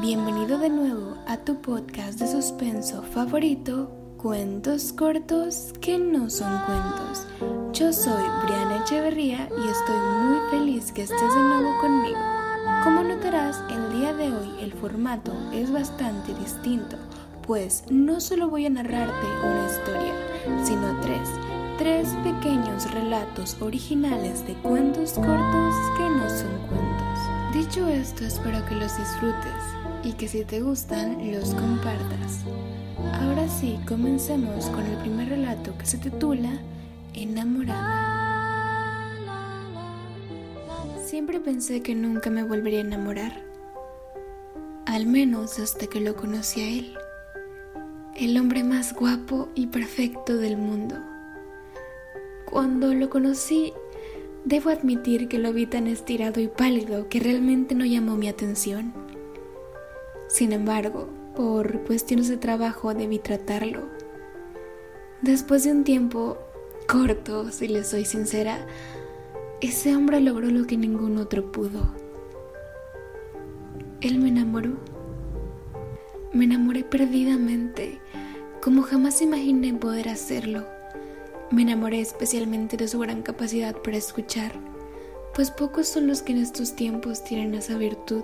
Bienvenido de nuevo a tu podcast de suspenso favorito, Cuentos cortos que no son cuentos. Yo soy Briana Echeverría y estoy muy feliz que estés de nuevo conmigo. Como notarás, el día de hoy el formato es bastante distinto, pues no solo voy a narrarte una historia, sino tres, tres pequeños relatos originales de cuentos cortos que no son cuentos. Dicho esto, espero que los disfrutes y que si te gustan los compartas. Ahora sí, comencemos con el primer relato que se titula Enamorada. Siempre pensé que nunca me volvería a enamorar, al menos hasta que lo conocí a él, el hombre más guapo y perfecto del mundo. Cuando lo conocí, debo admitir que lo vi tan estirado y pálido que realmente no llamó mi atención. Sin embargo, por cuestiones de trabajo debí tratarlo. Después de un tiempo corto, si le soy sincera, ese hombre logró lo que ningún otro pudo. Él me enamoró. Me enamoré perdidamente, como jamás imaginé poder hacerlo. Me enamoré especialmente de su gran capacidad para escuchar, pues pocos son los que en estos tiempos tienen esa virtud.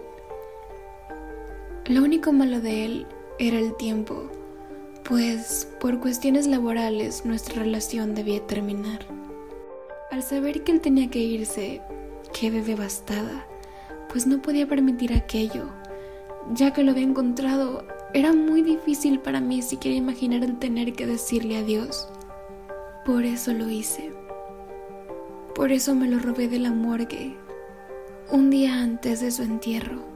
Lo único malo de él era el tiempo, pues por cuestiones laborales nuestra relación debía terminar. Al saber que él tenía que irse, quedé devastada, pues no podía permitir aquello. Ya que lo había encontrado, era muy difícil para mí siquiera imaginar el tener que decirle adiós. Por eso lo hice. Por eso me lo robé de la morgue, un día antes de su entierro.